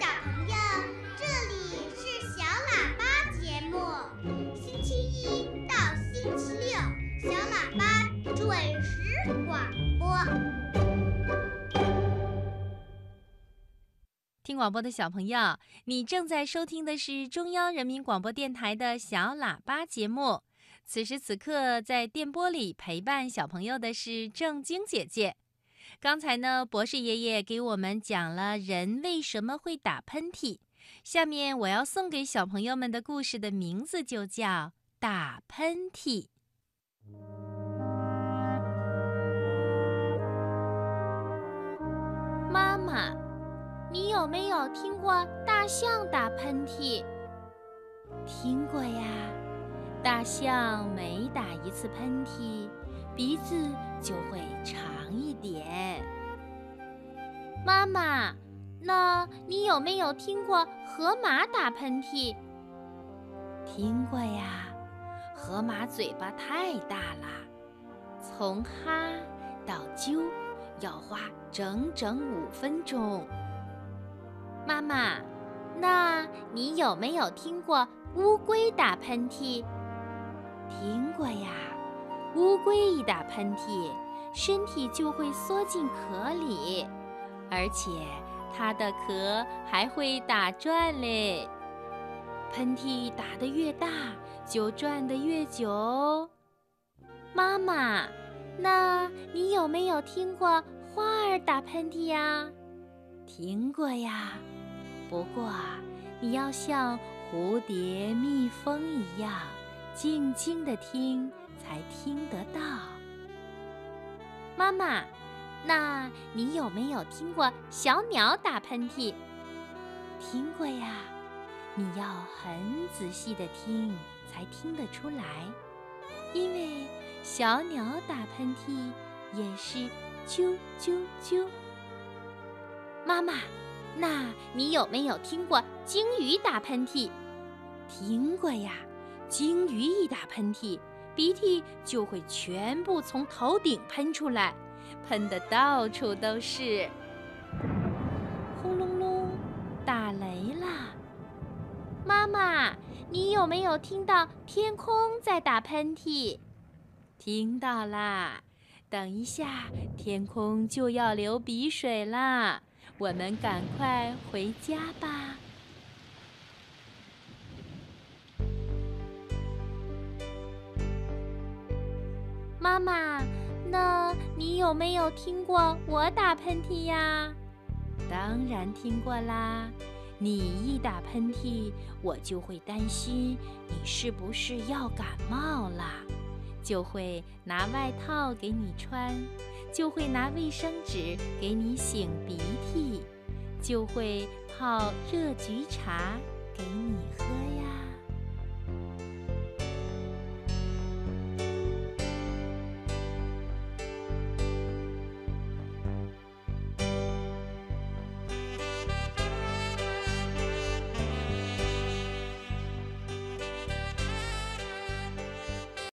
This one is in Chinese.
小朋友，这里是小喇叭节目，星期一到星期六，小喇叭准时广播。听广播的小朋友，你正在收听的是中央人民广播电台的小喇叭节目。此时此刻，在电波里陪伴小朋友的是正晶姐姐。刚才呢，博士爷爷给我们讲了人为什么会打喷嚏。下面我要送给小朋友们的故事的名字就叫《打喷嚏》。妈妈，你有没有听过大象打喷嚏？听过呀。大象每打一次喷嚏，鼻子就会长一点。妈妈，那你有没有听过河马打喷嚏？听过呀，河马嘴巴太大了，从哈到啾要花整整五分钟。妈妈，那你有没有听过乌龟打喷嚏？听过呀，乌龟一打喷嚏，身体就会缩进壳里，而且它的壳还会打转嘞。喷嚏打得越大，就转得越久。妈妈，那你有没有听过花儿打喷嚏呀？听过呀，不过你要像蝴蝶、蜜蜂一样。静静的听，才听。妈妈，那你有没有听过小鸟打喷嚏？听过呀，你要很仔细的听，才听得出来。因为小鸟打喷嚏也是啾啾啾。妈妈，那你有没有听过鲸鱼打喷嚏？听过呀。鲸鱼一打喷嚏，鼻涕就会全部从头顶喷出来，喷的到处都是。轰隆隆，打雷啦！妈妈，你有没有听到天空在打喷嚏？听到啦！等一下，天空就要流鼻水啦，我们赶快回家吧。妈妈，那你有没有听过我打喷嚏呀？当然听过啦！你一打喷嚏，我就会担心你是不是要感冒了，就会拿外套给你穿，就会拿卫生纸给你擤鼻涕，就会泡热菊茶给你喝呀。